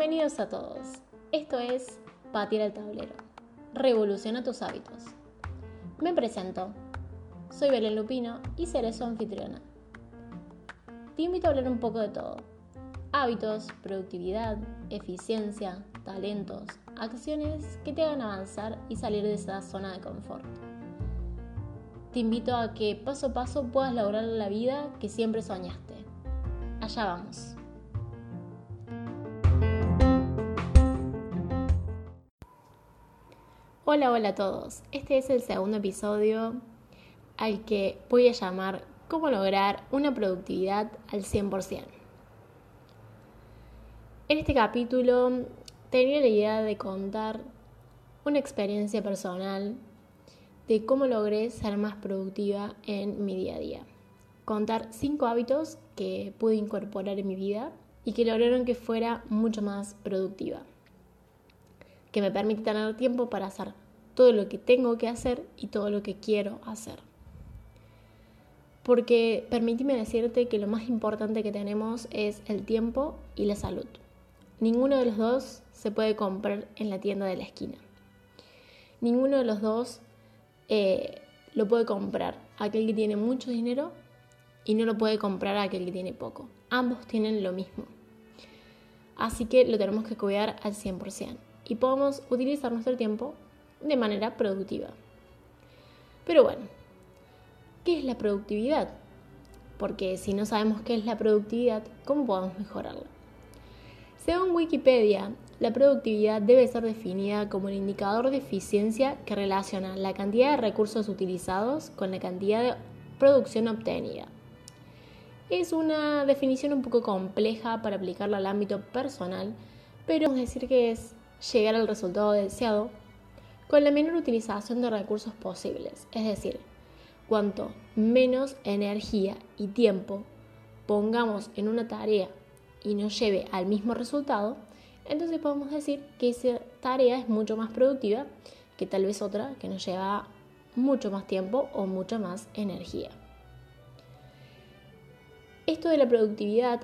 Bienvenidos a todos. Esto es Patear el tablero. Revoluciona tus hábitos. Me presento. Soy Belén Lupino y seré su anfitriona. Te invito a hablar un poco de todo. Hábitos, productividad, eficiencia, talentos, acciones que te hagan avanzar y salir de esa zona de confort. Te invito a que paso a paso puedas lograr la vida que siempre soñaste. Allá vamos. Hola, hola a todos. Este es el segundo episodio al que voy a llamar cómo lograr una productividad al 100%. En este capítulo tenía la idea de contar una experiencia personal de cómo logré ser más productiva en mi día a día. Contar cinco hábitos que pude incorporar en mi vida y que lograron que fuera mucho más productiva que me permite tener tiempo para hacer todo lo que tengo que hacer y todo lo que quiero hacer. Porque permíteme decirte que lo más importante que tenemos es el tiempo y la salud. Ninguno de los dos se puede comprar en la tienda de la esquina. Ninguno de los dos eh, lo puede comprar aquel que tiene mucho dinero y no lo puede comprar aquel que tiene poco. Ambos tienen lo mismo. Así que lo tenemos que cuidar al 100% y podemos utilizar nuestro tiempo de manera productiva. Pero bueno, ¿qué es la productividad? Porque si no sabemos qué es la productividad, ¿cómo podemos mejorarla? Según Wikipedia, la productividad debe ser definida como el indicador de eficiencia que relaciona la cantidad de recursos utilizados con la cantidad de producción obtenida. Es una definición un poco compleja para aplicarla al ámbito personal, pero vamos a decir que es llegar al resultado deseado con la menor utilización de recursos posibles, es decir, cuanto menos energía y tiempo pongamos en una tarea y nos lleve al mismo resultado, entonces podemos decir que esa tarea es mucho más productiva que tal vez otra que nos lleva mucho más tiempo o mucha más energía. Esto de la productividad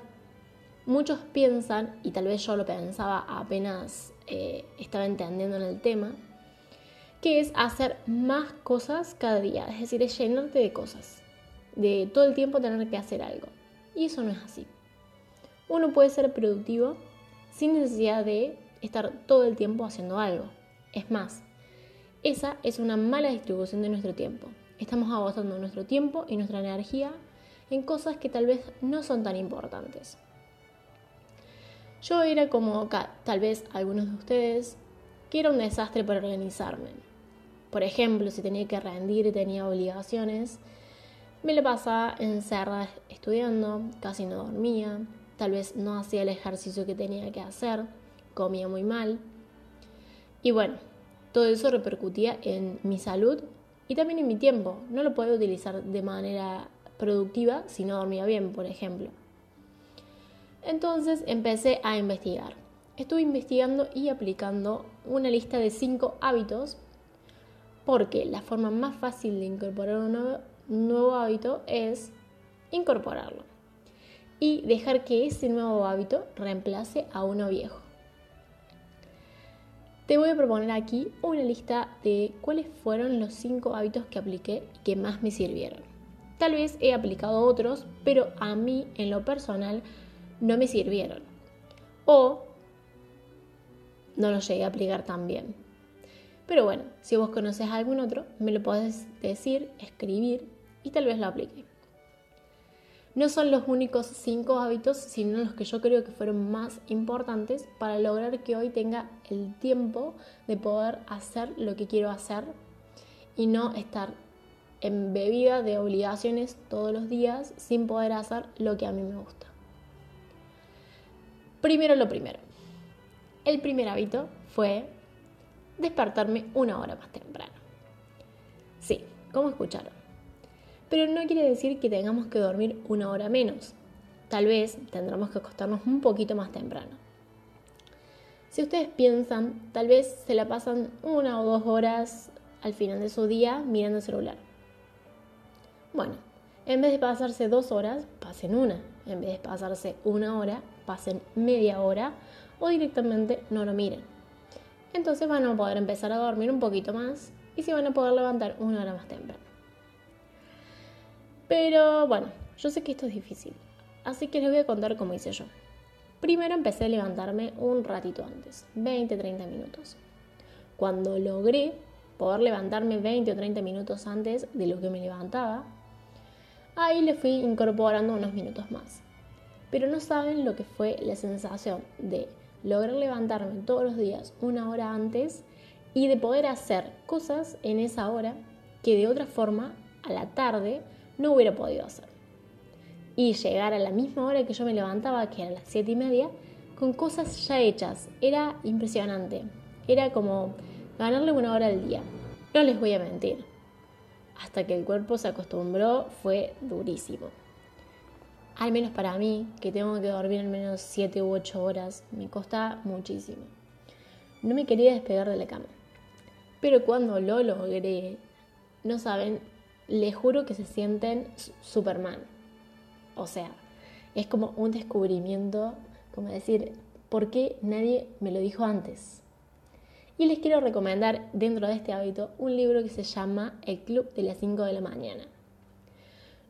Muchos piensan, y tal vez yo lo pensaba apenas eh, estaba entendiendo en el tema, que es hacer más cosas cada día, es decir, es llenarte de cosas, de todo el tiempo tener que hacer algo. Y eso no es así. Uno puede ser productivo sin necesidad de estar todo el tiempo haciendo algo. Es más, esa es una mala distribución de nuestro tiempo. Estamos agotando nuestro tiempo y nuestra energía en cosas que tal vez no son tan importantes. Yo era como tal vez algunos de ustedes, que era un desastre para organizarme. Por ejemplo, si tenía que rendir y tenía obligaciones, me la pasaba encerrada estudiando, casi no dormía, tal vez no hacía el ejercicio que tenía que hacer, comía muy mal. Y bueno, todo eso repercutía en mi salud y también en mi tiempo. No lo podía utilizar de manera productiva si no dormía bien, por ejemplo. Entonces empecé a investigar. Estuve investigando y aplicando una lista de cinco hábitos porque la forma más fácil de incorporar un nuevo, hábito es incorporarlo y dejar que ese nuevo hábito reemplace a uno viejo. Te voy a proponer aquí una lista de cuáles fueron los cinco hábitos que apliqué y que más me sirvieron. Tal vez he aplicado otros, pero a mí en lo personal no me sirvieron. O no los llegué a aplicar tan bien. Pero bueno, si vos conoces algún otro, me lo podés decir, escribir y tal vez lo aplique. No son los únicos cinco hábitos, sino los que yo creo que fueron más importantes para lograr que hoy tenga el tiempo de poder hacer lo que quiero hacer y no estar embebida de obligaciones todos los días sin poder hacer lo que a mí me gusta. Primero lo primero. El primer hábito fue despertarme una hora más temprano. Sí, como escucharon. Pero no quiere decir que tengamos que dormir una hora menos. Tal vez tendremos que acostarnos un poquito más temprano. Si ustedes piensan, tal vez se la pasan una o dos horas al final de su día mirando el celular. Bueno, en vez de pasarse dos horas, pasen una. En vez de pasarse una hora, pasen media hora o directamente no lo miren. Entonces van a poder empezar a dormir un poquito más y se van a poder levantar una hora más temprano. Pero bueno, yo sé que esto es difícil, así que les voy a contar cómo hice yo. Primero empecé a levantarme un ratito antes, 20-30 minutos. Cuando logré poder levantarme 20 o 30 minutos antes de lo que me levantaba, ahí le fui incorporando unos minutos más. Pero no saben lo que fue la sensación de lograr levantarme todos los días una hora antes y de poder hacer cosas en esa hora que de otra forma a la tarde no hubiera podido hacer. Y llegar a la misma hora que yo me levantaba, que era las 7 y media, con cosas ya hechas. Era impresionante. Era como ganarle una hora al día. No les voy a mentir. Hasta que el cuerpo se acostumbró fue durísimo. Al menos para mí, que tengo que dormir al menos 7 u 8 horas, me costa muchísimo. No me quería despegar de la cama. Pero cuando lo logré, no saben, les juro que se sienten Superman. O sea, es como un descubrimiento, como decir, ¿por qué nadie me lo dijo antes? Y les quiero recomendar dentro de este hábito un libro que se llama El Club de las 5 de la mañana.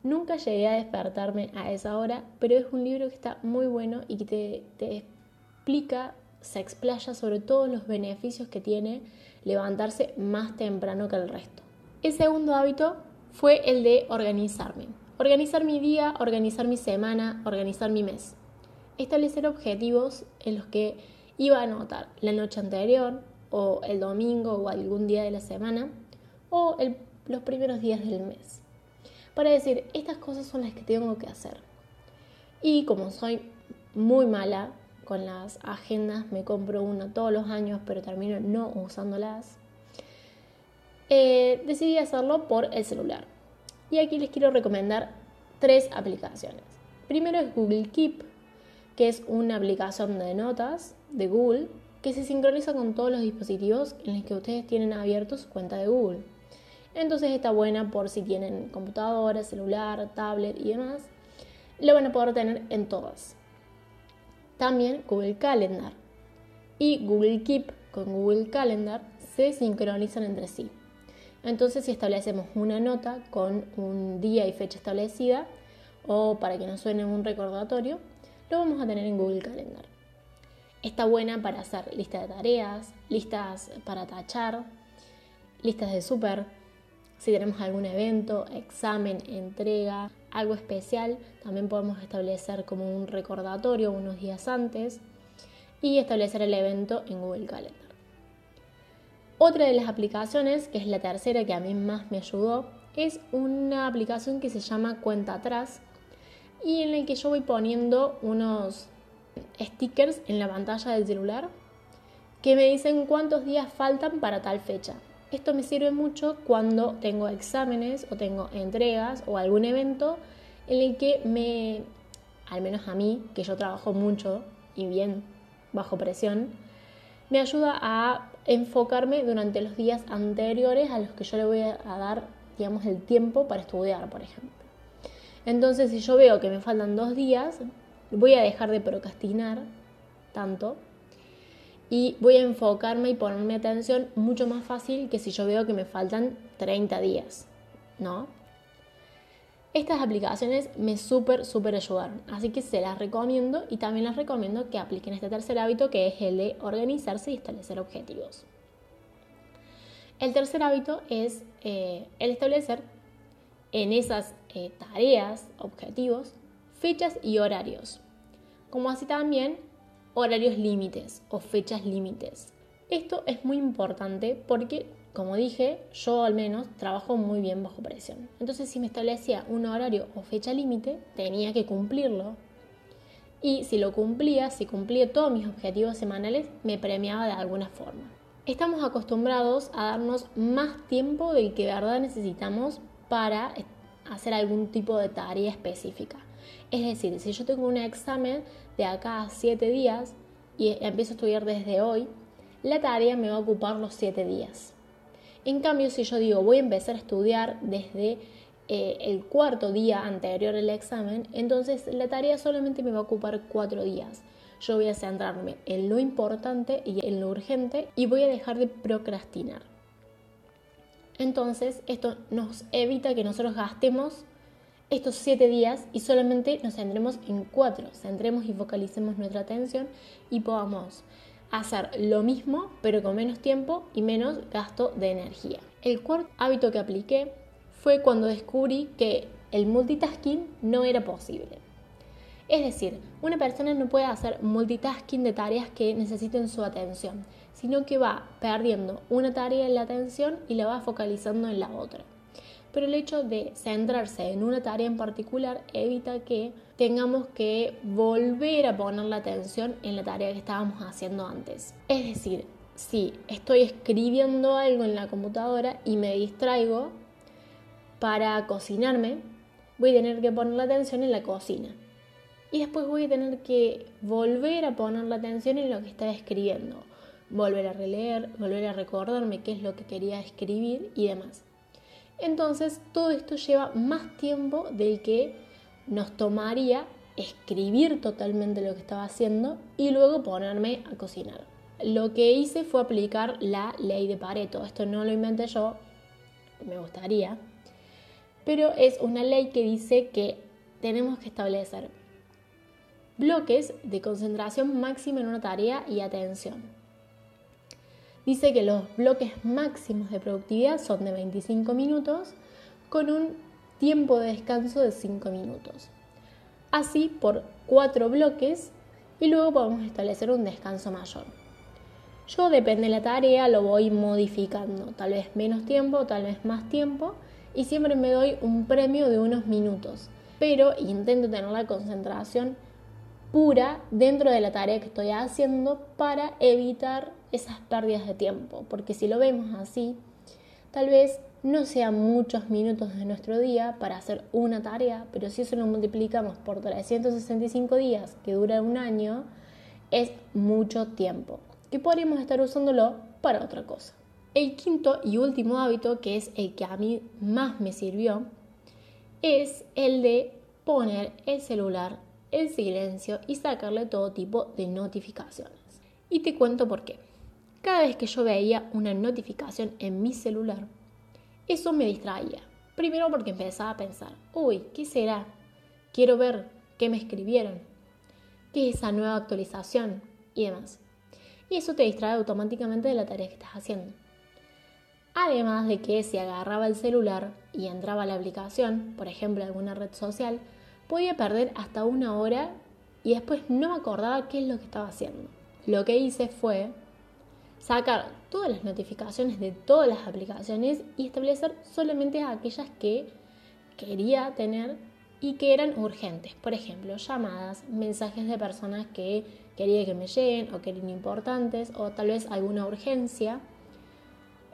Nunca llegué a despertarme a esa hora, pero es un libro que está muy bueno y que te, explica, se explaya sobre todos los beneficios que tiene levantarse más temprano que el resto. El segundo hábito fue el de organizarme. Organizar mi día, organizar mi semana, organizar mi mes. Establecer objetivos en los que iba a anotar la noche anterior o el domingo o algún día de la semana o los primeros días del mes. Para decir, estas cosas son las que tengo que hacer. Y como soy muy mala con las agendas, me compro una todos los años, pero termino no usándolas. Eh, decidí hacerlo por el celular. Y aquí les quiero recomendar tres aplicaciones. Primero es Google Keep, que es una aplicación de notas de Google que se sincroniza con todos los dispositivos en los que ustedes tienen abiertos su cuenta de Google. Entonces está buena por si tienen computadora, celular, tablet y demás. Lo van a poder tener en todas. También Google Calendar y Google Keep con Google Calendar se sincronizan entre sí. Entonces si establecemos una nota con un día y fecha establecida o para que nos suene un recordatorio, lo vamos a tener en Google Calendar. Está buena para hacer listas de tareas, listas para tachar, listas de súper, si tenemos algún evento, examen, entrega, algo especial, también podemos establecer como un recordatorio unos días antes y establecer el evento en Google Calendar. Otra de las aplicaciones, que es la tercera que a mí más me ayudó, es una aplicación que se llama Cuenta Atrás y en la que yo voy poniendo unos stickers en la pantalla del celular que me dicen cuántos días faltan para tal fecha. Esto me sirve mucho cuando tengo exámenes o tengo entregas o algún evento en el que me, al menos a mí, que yo trabajo mucho y bien bajo presión, me ayuda a enfocarme durante los días anteriores a los que yo le voy a dar, digamos, el tiempo para estudiar, por ejemplo. Entonces, si yo veo que me faltan dos días, voy a dejar de procrastinar tanto y voy a enfocarme y ponerme atención mucho más fácil que si yo veo que me faltan 30 días, ¿no? Estas aplicaciones me súper, súper ayudaron, así que se las recomiendo y también les recomiendo que apliquen este tercer hábito que es el de organizarse y establecer objetivos. El tercer hábito es eh, el establecer en esas eh, tareas, objetivos, fechas y horarios, como así también horarios límites o fechas límites. Esto es muy importante porque, como dije, yo al menos trabajo muy bien bajo presión. Entonces, si me establecía un horario o fecha límite, tenía que cumplirlo. Y si lo cumplía, si cumplía todos mis objetivos semanales, me premiaba de alguna forma. Estamos acostumbrados a darnos más tiempo del que de verdad necesitamos para hacer algún tipo de tarea específica. Es decir, si yo tengo un examen de acá a 7 días y empiezo a estudiar desde hoy, la tarea me va a ocupar los 7 días. En cambio, si yo digo voy a empezar a estudiar desde eh, el cuarto día anterior al examen, entonces la tarea solamente me va a ocupar 4 días. yo voy a centrarme en lo importante y en lo urgente y voy a dejar de procrastinar. Entonces, esto nos evita que nosotros gastemos estos siete días y solamente nos centremos en cuatro, centremos y focalicemos nuestra atención y podamos hacer lo mismo pero con menos tiempo y menos gasto de energía. El cuarto hábito que apliqué fue cuando descubrí que el multitasking no era posible. Es decir, una persona no puede hacer multitasking de tareas que necesiten su atención, sino que va perdiendo una tarea en la atención y la va focalizando en la otra pero el hecho de centrarse en una tarea en particular evita que tengamos que volver a poner la atención en la tarea que estábamos haciendo antes. Es decir, si estoy escribiendo algo en la computadora y me distraigo para cocinarme, voy a tener que poner la atención en la cocina. Y después voy a tener que volver a poner la atención en lo que estaba escribiendo, volver a releer, volver a recordarme qué es lo que quería escribir y demás. Entonces todo esto lleva más tiempo del que nos tomaría escribir totalmente lo que estaba haciendo y luego ponerme a cocinar. Lo que hice fue aplicar la ley de Pareto. Esto no lo inventé yo, me gustaría, pero es una ley que dice que tenemos que establecer bloques de concentración máxima en una tarea y atención dice que los bloques máximos de productividad son de 25 minutos con un tiempo de descanso de 5 minutos. Así por 4 bloques y luego podemos establecer un descanso mayor. Yo depende de la tarea lo voy modificando, tal vez menos tiempo, tal vez más tiempo y siempre me doy un premio de unos minutos, pero intento tener la concentración pura dentro de la tarea que estoy haciendo para evitar esas pérdidas de tiempo, porque si lo vemos así, tal vez no sean muchos minutos de nuestro día para hacer una tarea, pero si eso lo multiplicamos por 365 días, que dura un año, es mucho tiempo, y podríamos estar usándolo para otra cosa. El quinto y último hábito, que es el que a mí más me sirvió, es el de poner el celular en silencio y sacarle todo tipo de notificaciones. Y te cuento por qué. Cada vez que yo veía una notificación en mi celular, eso me distraía. Primero porque empezaba a pensar, uy, ¿qué será? Quiero ver qué me escribieron, qué es esa nueva actualización y demás. Y eso te distrae automáticamente de la tarea que estás haciendo. Además de que si agarraba el celular y entraba a la aplicación, por ejemplo alguna red social, podía perder hasta una hora y después no me acordaba qué es lo que estaba haciendo. Lo que hice fue sacar todas las notificaciones de todas las aplicaciones y establecer solamente aquellas que quería tener y que eran urgentes. Por ejemplo, llamadas, mensajes de personas que quería que me lleguen o que eran importantes o tal vez alguna urgencia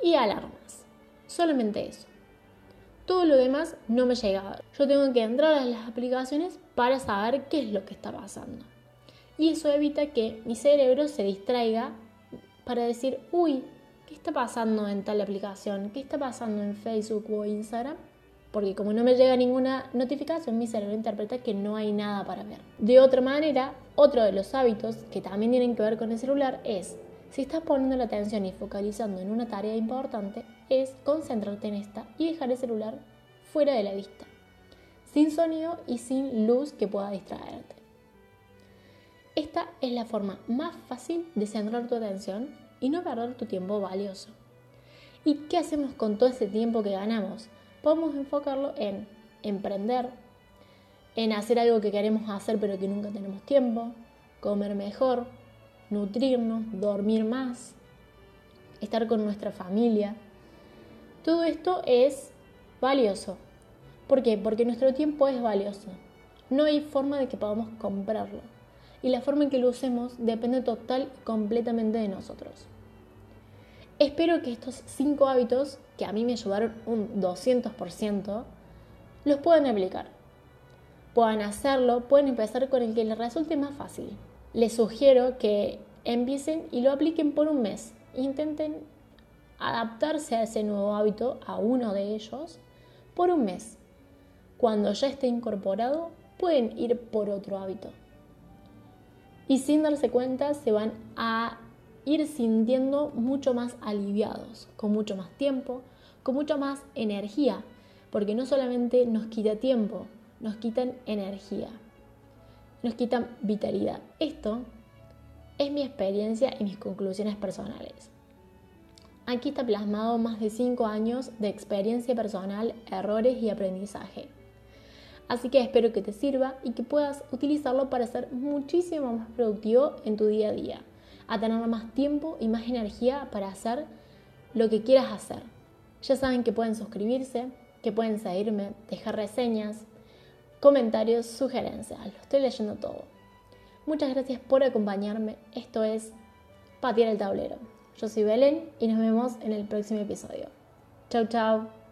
y alarmas. Solamente eso. Todo lo demás no me llegaba. Yo tengo que entrar a las aplicaciones para saber qué es lo que está pasando. Y eso evita que mi cerebro se distraiga para decir, uy, ¿qué está pasando en tal aplicación? ¿Qué está pasando en Facebook o Instagram? Porque como no me llega ninguna notificación, mi cerebro interpreta que no hay nada para ver. De otra manera, otro de los hábitos que también tienen que ver con el celular es, si estás poniendo la atención y focalizando en una tarea importante, es concentrarte en esta y dejar el celular fuera de la vista, sin sonido y sin luz que pueda distraerte. Esta es la forma más fácil de centrar tu atención y no perder tu tiempo valioso. ¿Y qué hacemos con todo ese tiempo que ganamos? Podemos enfocarlo en emprender, en hacer algo que queremos hacer pero que nunca tenemos tiempo, comer mejor, nutrirnos, dormir más, estar con nuestra familia. Todo esto es valioso. ¿Por qué? Porque nuestro tiempo es valioso. No hay forma de que podamos comprarlo y la forma en que lo usemos depende total y completamente de nosotros. Espero que estos cinco hábitos, que a mí me ayudaron un 200%, los puedan aplicar. Puedan hacerlo, pueden empezar con el que les resulte más fácil. Les sugiero que empiecen y lo apliquen por un mes. Intenten adaptarse a ese nuevo hábito, a uno de ellos, por un mes. Cuando ya esté incorporado, pueden ir por otro hábito. Y sin darse cuenta se van a ir sintiendo mucho más aliviados, con mucho más tiempo, con mucha más energía, porque no solamente nos quita tiempo, nos quitan energía, nos quitan vitalidad. Esto es mi experiencia y mis conclusiones personales. Aquí está plasmado más de 5 años de experiencia personal, errores y aprendizaje. Así que espero que te sirva y que puedas utilizarlo para ser muchísimo más productivo en tu día a día, a tener más tiempo y más energía para hacer lo que quieras hacer. Ya saben que pueden suscribirse, que pueden seguirme, dejar reseñas, comentarios, sugerencias. Lo estoy leyendo todo. Muchas gracias por acompañarme. Esto es Patear el Tablero. Yo soy Belén y nos vemos en el próximo episodio. Chau, chau.